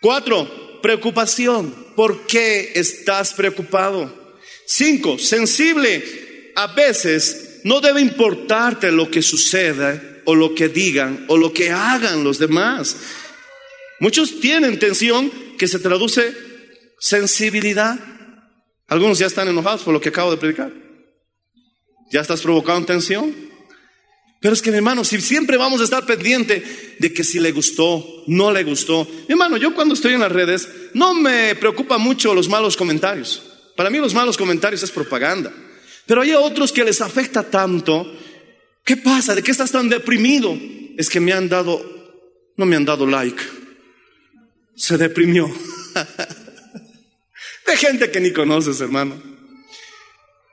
Cuatro, preocupación. ¿Por qué estás preocupado? Cinco, sensible. A veces no debe importarte lo que suceda o lo que digan o lo que hagan los demás. Muchos tienen tensión que se traduce sensibilidad. Algunos ya están enojados por lo que acabo de predicar. Ya estás provocando tensión. Pero es que mi hermano, si siempre vamos a estar pendiente de que si le gustó, no le gustó. Mi hermano, yo cuando estoy en las redes no me preocupa mucho los malos comentarios. Para mí los malos comentarios es propaganda. Pero hay otros que les afecta tanto. ¿Qué pasa? ¿De qué estás tan deprimido? Es que me han dado, no me han dado like. Se deprimió. de gente que ni conoces, hermano.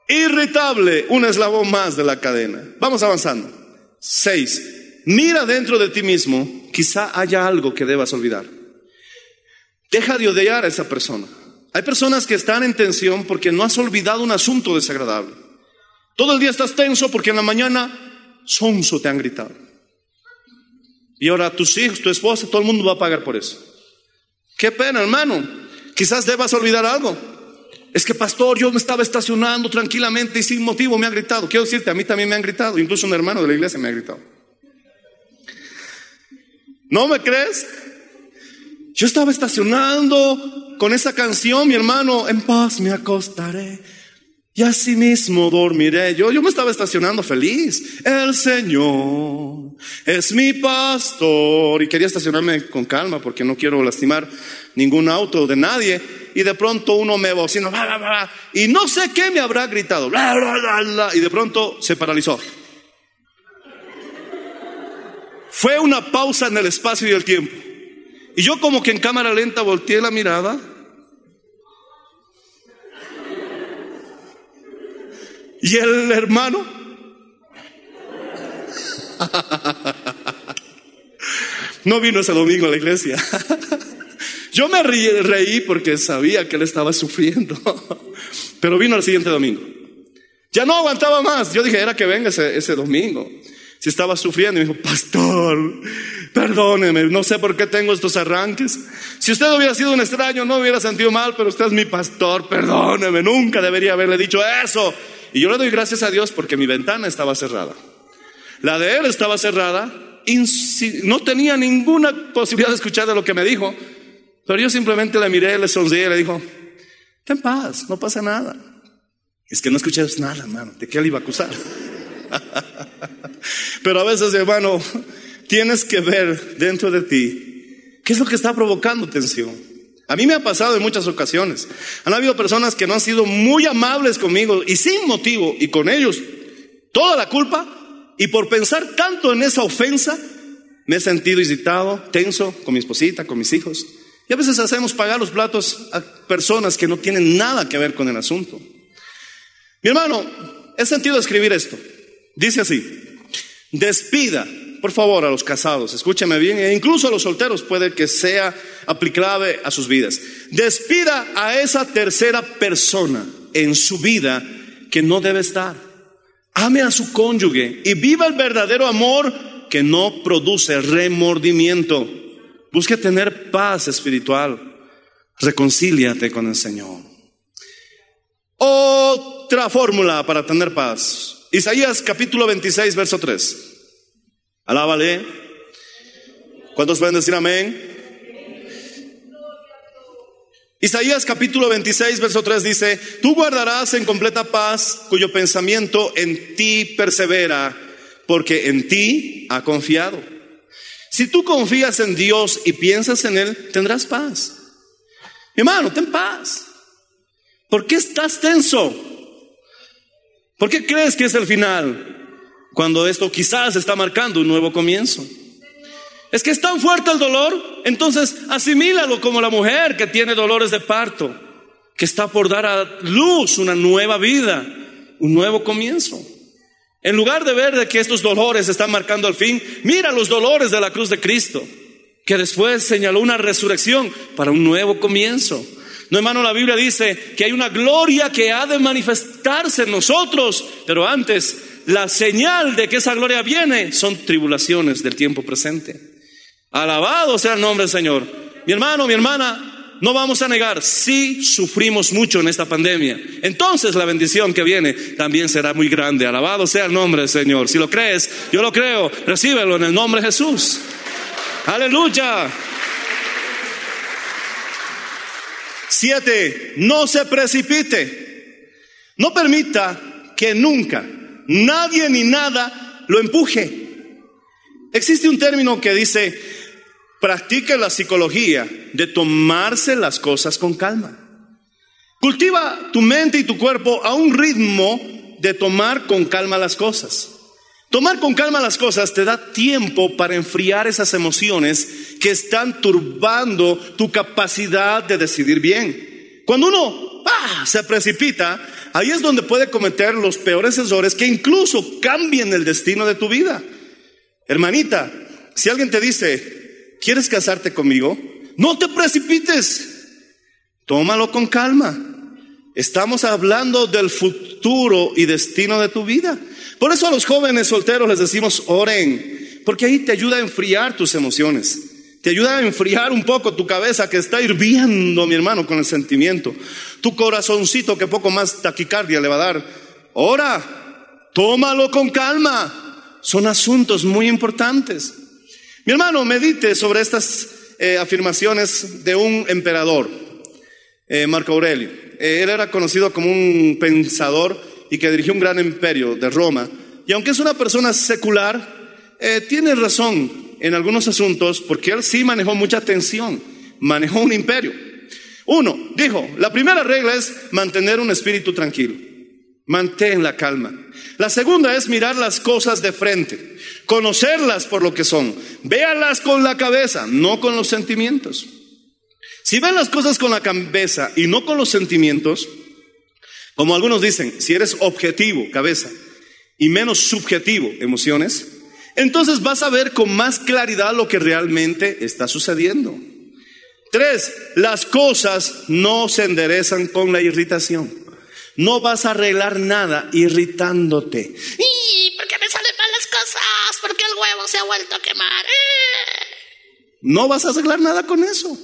Irritable, un eslabón más de la cadena. Vamos avanzando. Seis, mira dentro de ti mismo, quizá haya algo que debas olvidar. Deja de odiar a esa persona. Hay personas que están en tensión porque no has olvidado un asunto desagradable. Todo el día estás tenso porque en la mañana sonso te han gritado. Y ahora tus hijos, tu esposa, todo el mundo va a pagar por eso. Qué pena, hermano. Quizás debas olvidar algo. Es que, pastor, yo me estaba estacionando tranquilamente y sin motivo me han gritado. Quiero decirte, a mí también me han gritado. Incluso un hermano de la iglesia me ha gritado. ¿No me crees? Yo estaba estacionando con esa canción, mi hermano, en paz me acostaré y así mismo dormiré. Yo, yo me estaba estacionando feliz. El Señor es mi pastor. Y quería estacionarme con calma porque no quiero lastimar ningún auto de nadie. Y de pronto uno me bocina, y no sé qué me habrá gritado. y de pronto se paralizó. Fue una pausa en el espacio y el tiempo. Y yo como que en cámara lenta volteé la mirada Y el hermano. No vino ese domingo a la iglesia. Yo me reí, porque sabía que él estaba sufriendo, pero vino el siguiente domingo. Ya no aguantaba más. Yo dije, era que venga ese, domingo. Si estaba sufriendo, y me dijo, pastor, perdóneme, no sé por qué tengo estos arranques. Si usted hubiera sido un extraño, no hubiera sentido mal, pero usted es mi pastor, perdóneme, nunca debería haberle dicho eso. Y yo le doy gracias a Dios porque mi ventana estaba cerrada. La de él estaba cerrada, no tenía ninguna posibilidad de escuchar de lo que me dijo, pero yo simplemente le miré, le sonreí y le dijo, ten paz, no pasa nada. Es que no escuché nada, hermano, ¿de qué le iba a acusar? Pero a veces, hermano, tienes que ver dentro de ti qué es lo que está provocando tensión. A mí me ha pasado en muchas ocasiones. Han habido personas que no han sido muy amables conmigo y sin motivo y con ellos toda la culpa y por pensar tanto en esa ofensa me he sentido irritado, tenso con mi esposita, con mis hijos. Y a veces hacemos pagar los platos a personas que no tienen nada que ver con el asunto. Mi hermano, he sentido escribir esto. Dice así, despida, por favor, a los casados, escúcheme bien, e incluso a los solteros puede que sea aplicable a sus vidas. Despida a esa tercera persona en su vida que no debe estar. Ame a su cónyuge y viva el verdadero amor que no produce remordimiento. Busque tener paz espiritual. Reconcíliate con el Señor. Otra fórmula para tener paz. Isaías capítulo 26, verso 3. Alábale. ¿Cuántos pueden decir amén? Isaías capítulo 26, verso 3 dice, tú guardarás en completa paz cuyo pensamiento en ti persevera, porque en ti ha confiado. Si tú confías en Dios y piensas en Él, tendrás paz. Mi hermano, ten paz. ¿Por qué estás tenso? ¿Por qué crees que es el final? Cuando esto quizás está marcando un nuevo comienzo. Es que es tan fuerte el dolor, entonces asimílalo como la mujer que tiene dolores de parto, que está por dar a luz una nueva vida, un nuevo comienzo. En lugar de ver de que estos dolores están marcando el fin, mira los dolores de la cruz de Cristo, que después señaló una resurrección para un nuevo comienzo. No, hermano, la Biblia dice que hay una gloria que ha de manifestarse en nosotros, pero antes la señal de que esa gloria viene son tribulaciones del tiempo presente. Alabado sea el nombre del Señor. Mi hermano, mi hermana, no vamos a negar, sí sufrimos mucho en esta pandemia. Entonces la bendición que viene también será muy grande. Alabado sea el nombre del Señor. Si lo crees, yo lo creo, recíbelo en el nombre de Jesús. Aleluya. Siete, no se precipite. No permita que nunca nadie ni nada lo empuje. Existe un término que dice, practique la psicología de tomarse las cosas con calma. Cultiva tu mente y tu cuerpo a un ritmo de tomar con calma las cosas. Tomar con calma las cosas te da tiempo para enfriar esas emociones que están turbando tu capacidad de decidir bien. Cuando uno ¡ah! se precipita, ahí es donde puede cometer los peores errores que incluso cambien el destino de tu vida. Hermanita, si alguien te dice, ¿quieres casarte conmigo? No te precipites. Tómalo con calma. Estamos hablando del futuro y destino de tu vida. Por eso a los jóvenes solteros les decimos, oren, porque ahí te ayuda a enfriar tus emociones. Te ayuda a enfriar un poco tu cabeza que está hirviendo, mi hermano, con el sentimiento. Tu corazoncito que poco más taquicardia le va a dar. Ora, tómalo con calma. Son asuntos muy importantes. Mi hermano, medite sobre estas eh, afirmaciones de un emperador, eh, Marco Aurelio. Eh, él era conocido como un pensador y que dirigió un gran imperio de Roma. Y aunque es una persona secular, tiene razón en algunos asuntos porque él sí manejó mucha tensión, manejó un imperio. Uno, dijo, la primera regla es mantener un espíritu tranquilo, mantén la calma. La segunda es mirar las cosas de frente, conocerlas por lo que son, véalas con la cabeza, no con los sentimientos. Si ven las cosas con la cabeza y no con los sentimientos, como algunos dicen, si eres objetivo, cabeza, y menos subjetivo, emociones, Entonces vas a ver con más claridad lo que realmente está sucediendo. Tres, las cosas no se enderezan con la irritación. No vas a arreglar nada irritándote.
¿Y por qué me salen mal las cosas? ¿Por qué el huevo se ha vuelto a quemar? ¡Eh!
No vas a arreglar nada con eso.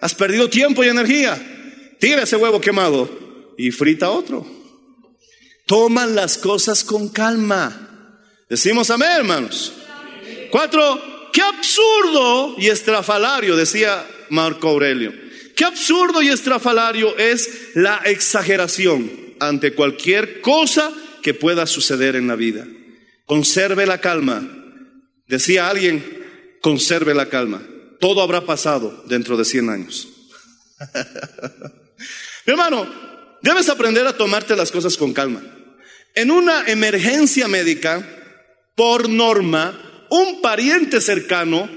Has perdido tiempo y energía. Tira ese huevo quemado y frita otro. Toman las cosas con calma. Decimos amén, hermanos. Cuatro, qué absurdo y estrafalario, decía Marco Aurelio. Qué absurdo y estrafalario es la exageración ante cualquier cosa que pueda suceder en la vida. Conserve la calma. Decía alguien, conserve la calma. Todo habrá pasado dentro de 100 años. Mi hermano, debes aprender a tomarte las cosas con calma. En una emergencia médica, por norma, un pariente cercano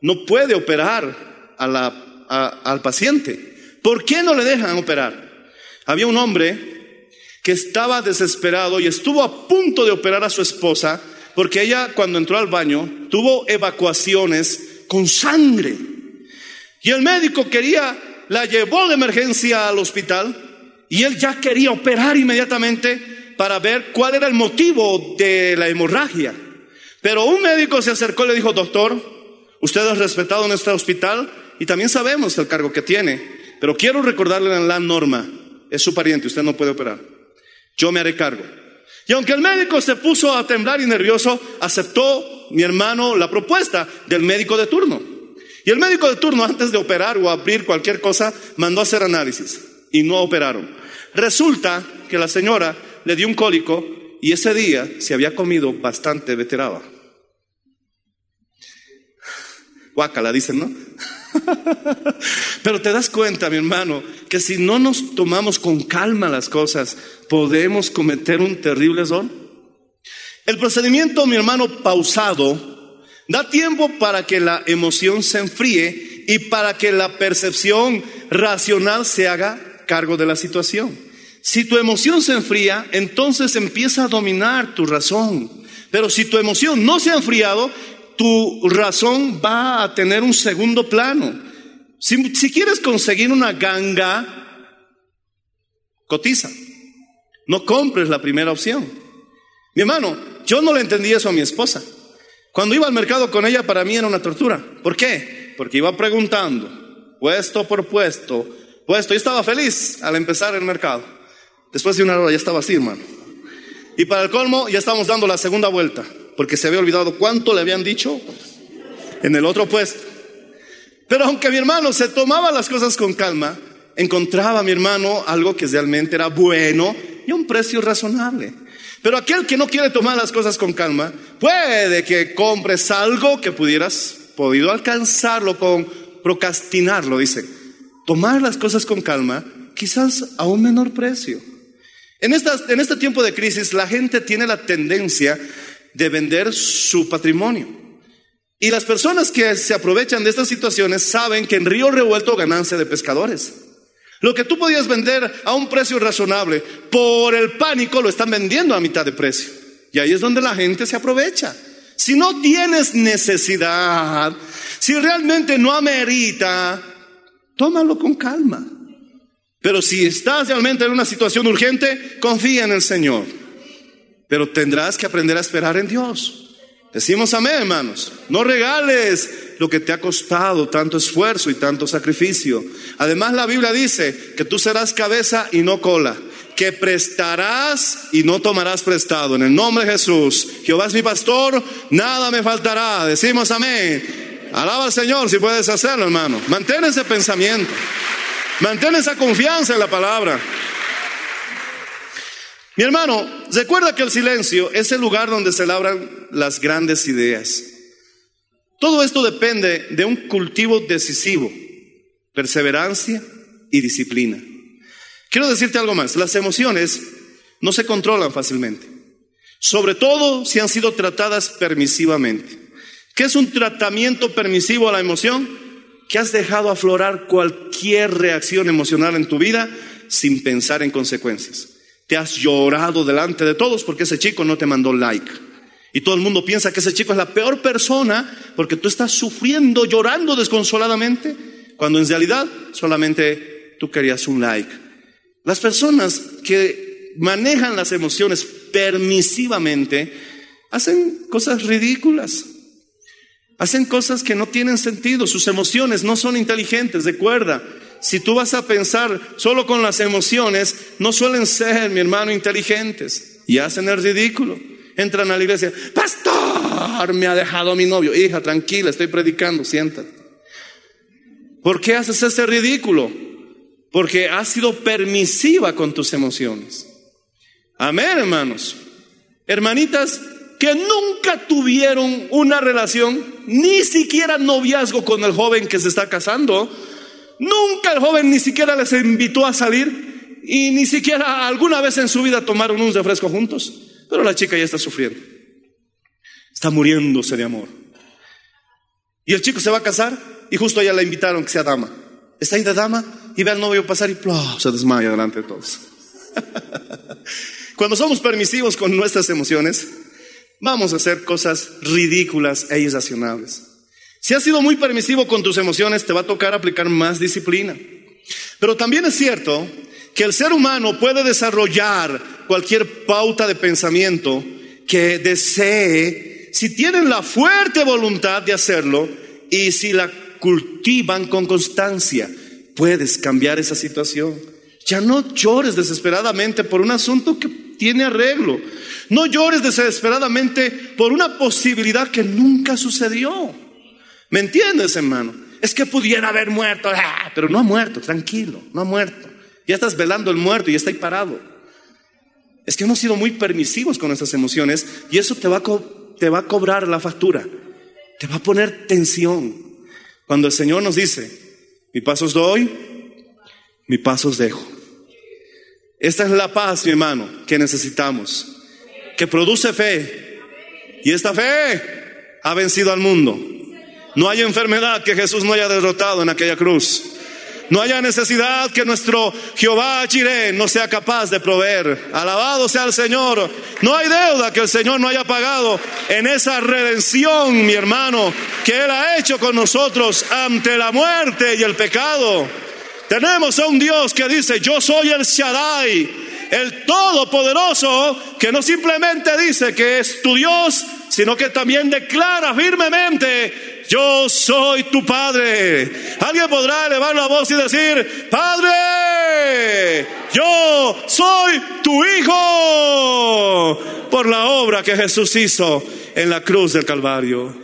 no puede operar a la, al paciente. ¿Por qué no le dejan operar? Había un hombre que estaba desesperado y estuvo a punto de operar a su esposa porque ella cuando entró al baño tuvo evacuaciones con sangre. Y el médico quería, la llevó de emergencia al hospital y él ya quería operar inmediatamente para ver cuál era el motivo de la hemorragia. Pero un médico se acercó y le dijo, doctor, usted es respetado en este hospital y también sabemos el cargo que tiene, pero quiero recordarle la norma, es su pariente, usted no puede operar. Yo me haré cargo. Y aunque el médico se puso a temblar y nervioso, aceptó mi hermano la propuesta del médico de turno. Y el médico de turno, antes de operar o abrir cualquier cosa, mandó a hacer análisis y no operaron. Resulta que la señora le dio un cólico y ese día se había comido bastante veteraba. Guácala, dicen, ¿no? Pero te das cuenta, mi hermano, que si no nos tomamos con calma las cosas, podemos cometer un terrible error. El procedimiento, mi hermano, pausado, da tiempo para que la emoción se enfríe y para que la percepción racional se haga cargo de la situación. Si tu emoción se enfría, entonces empieza a dominar tu razón. Pero si tu emoción no se ha enfriado, tu razón va a tener un segundo plano. Si, quieres conseguir una ganga, cotiza. No compres la primera opción. Mi hermano, yo no le entendí eso a mi esposa. Cuando iba al mercado con ella, para mí era una tortura. ¿Por qué? Porque iba preguntando, puesto por puesto, puesto. Y estaba feliz al empezar el mercado. Después de una hora ya estaba así, hermano. Y para el colmo, ya estábamos dando la segunda vuelta, porque se había olvidado cuánto le habían dicho en el otro puesto. Pero aunque mi hermano se tomaba las cosas con calma, encontraba mi hermano algo que realmente era bueno y a un precio razonable. Pero aquel que no quiere tomar las cosas con calma, puede que compres algo que pudieras podido alcanzarlo con procrastinarlo, dice. Tomar las cosas con calma, quizás a un menor precio. En, estas, en este tiempo de crisis, la gente tiene la tendencia de vender su patrimonio. Y las personas que se aprovechan de estas situaciones saben que en río revuelto ganancia de pescadores. Lo que tú podías vender a un precio razonable, por el pánico lo están vendiendo a mitad de precio. Y ahí es donde la gente se aprovecha. Si no tienes necesidad, si realmente no amerita, tómalo con calma. Pero si estás realmente en una situación urgente, confía en el Señor. Pero tendrás que aprender a esperar en Dios. Decimos amén, hermanos. No regales lo que te ha costado tanto esfuerzo y tanto sacrificio. Además, la Biblia dice que tú serás cabeza y no cola, que prestarás y no tomarás prestado. En el nombre de Jesús, Jehová es mi pastor, nada me faltará. Decimos amén. Alaba al Señor si puedes hacerlo, hermano. Mantén ese pensamiento. Mantén esa confianza en la palabra. Mi hermano, recuerda que el silencio es el lugar donde se labran las grandes ideas. Todo esto depende de un cultivo decisivo, perseverancia y disciplina. Quiero decirte algo más, las emociones no se controlan fácilmente, sobre todo si han sido tratadas permisivamente. ¿Qué es un tratamiento permisivo a la emoción? Que has dejado aflorar cualquier reacción emocional en tu vida sin pensar en consecuencias. Te has llorado delante de todos porque ese chico no te mandó like. Y todo el mundo piensa que ese chico es la peor persona porque tú estás sufriendo, llorando desconsoladamente, cuando en realidad solamente tú querías un like. Las personas que manejan las emociones permisivamente hacen cosas ridículas. Hacen cosas que no tienen sentido, sus emociones no son inteligentes, recuerda. Si tú vas a pensar solo con las emociones, no suelen ser, mi hermano, inteligentes y hacen el ridículo. Entran a la iglesia, pastor, me ha dejado mi novio. Hija, tranquila, estoy predicando, siéntate. ¿Por qué haces ese ridículo? Porque has sido permisiva con tus emociones. Amén, hermanos. Hermanitas que nunca tuvieron una relación, ni siquiera noviazgo con el joven que se está casando. Nunca el joven ni siquiera les invitó a salir y ni siquiera alguna vez en su vida tomaron un refresco juntos. Pero la chica ya está sufriendo. Está muriéndose de amor. Y el chico se va a casar y justo allá la invitaron que sea dama. Está ahí de dama y ve al novio pasar y se desmaya delante de todos. Cuando somos permisivos con nuestras emociones, vamos a hacer cosas ridículas e irracionales. Si has sido muy permisivo con tus emociones, te va a tocar aplicar más disciplina. Pero también es cierto que el ser humano puede desarrollar cualquier pauta de pensamiento que desee, si tienen la fuerte voluntad de hacerlo y si la cultivan con constancia, puedes cambiar esa situación. Ya no llores desesperadamente por un asunto que tiene arreglo. No llores desesperadamente por una posibilidad que nunca sucedió. ¿Me entiendes, hermano? Es que pudiera haber muerto, ah, pero no ha muerto, tranquilo, no ha muerto. Ya estás velando el muerto y está ahí parado. Es que hemos sido muy permisivos con nuestras emociones y eso te va, a cobrar la factura. Te va a poner tensión. Cuando el Señor nos dice, mi pasos doy, mi pasos dejo. Esta es la paz, mi hermano, que necesitamos, que produce fe. Y esta fe ha vencido al mundo. No hay enfermedad que Jesús no haya derrotado en aquella cruz. No haya necesidad que nuestro Jehová Jireh no sea capaz de proveer. Alabado sea el Señor. No hay deuda que el Señor no haya pagado en esa redención, mi hermano, que Él ha hecho con nosotros ante la muerte y el pecado. Tenemos a un Dios que dice, yo soy el Shaddai, el Todopoderoso, que no simplemente dice que es tu Dios, sino que también declara firmemente, yo soy tu Padre. Alguien podrá elevar la voz y decir, Padre, yo soy tu Hijo, por la obra que Jesús hizo en la cruz del Calvario.